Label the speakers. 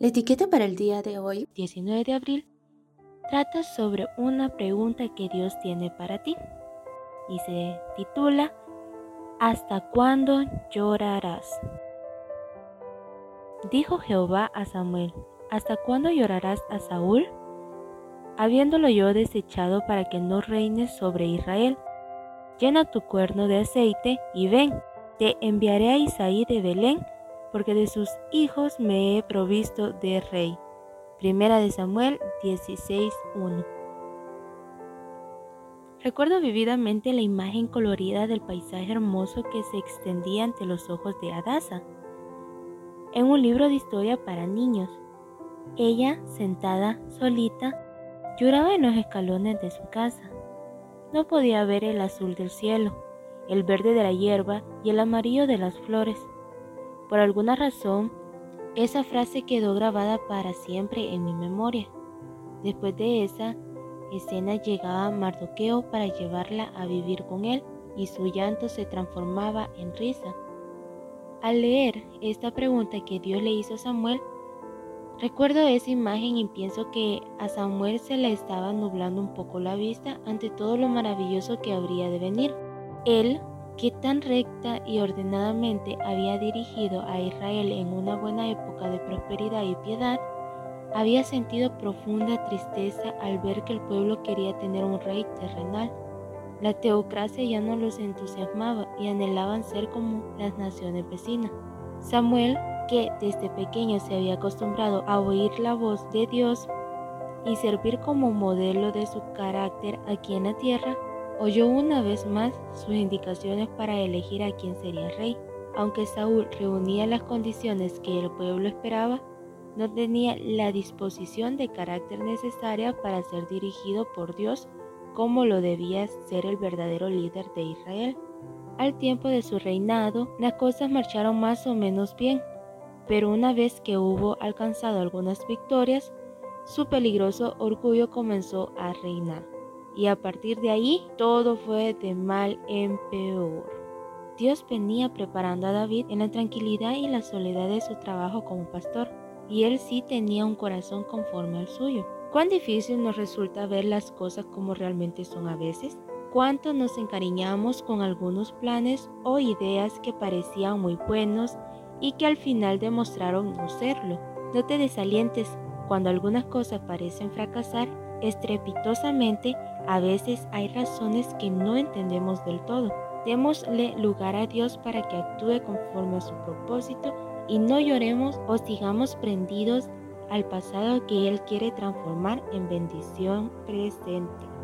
Speaker 1: La etiqueta para el día de hoy,
Speaker 2: 19 de abril, trata sobre una pregunta que Dios tiene para ti y se titula ¿Hasta cuándo llorarás? Dijo Jehová a Samuel, ¿hasta cuándo llorarás a Saúl? Habiéndolo yo desechado para que no reines sobre Israel. Llena tu cuerno de aceite y ven, te enviaré a Isaí de Belén, porque de sus hijos me he provisto de rey. Primera de Samuel 16.1 Recuerdo vividamente la imagen colorida del paisaje hermoso que se extendía ante los ojos de Adasa en un libro de historia para niños. Ella, sentada solita, lloraba en los escalones de su casa. No podía ver el azul del cielo, el verde de la hierba y el amarillo de las flores. Por alguna razón, esa frase quedó grabada para siempre en mi memoria. Después de esa escena llegaba Mardoqueo para llevarla a vivir con él y su llanto se transformaba en risa. Al leer esta pregunta que Dios le hizo a Samuel, recuerdo esa imagen y pienso que a Samuel se le estaba nublando un poco la vista ante todo lo maravilloso que habría de venir. Él, que tan recta y ordenadamente había dirigido a Israel en una buena época de prosperidad y piedad, había sentido profunda tristeza al ver que el pueblo quería tener un rey terrenal la teocracia ya no los entusiasmaba y anhelaban ser como las naciones vecinas. Samuel, que desde pequeño se había acostumbrado a oír la voz de Dios y servir como modelo de su carácter aquí en la tierra, oyó una vez más sus indicaciones para elegir a quién sería rey. Aunque Saúl reunía las condiciones que el pueblo esperaba, no tenía la disposición de carácter necesaria para ser dirigido por Dios como lo debía ser el verdadero líder de Israel. Al tiempo de su reinado, las cosas marcharon más o menos bien, pero una vez que hubo alcanzado algunas victorias, su peligroso orgullo comenzó a reinar, y a partir de ahí todo fue de mal en peor. Dios venía preparando a David en la tranquilidad y la soledad de su trabajo como pastor, y él sí tenía un corazón conforme al suyo. ¿Cuán difícil nos resulta ver las cosas como realmente son a veces? ¿Cuánto nos encariñamos con algunos planes o ideas que parecían muy buenos y que al final demostraron no serlo? No te desalientes cuando algunas cosas parecen fracasar estrepitosamente, a veces hay razones que no entendemos del todo. Démosle lugar a Dios para que actúe conforme a su propósito y no lloremos o sigamos prendidos al pasado que Él quiere transformar en bendición presente.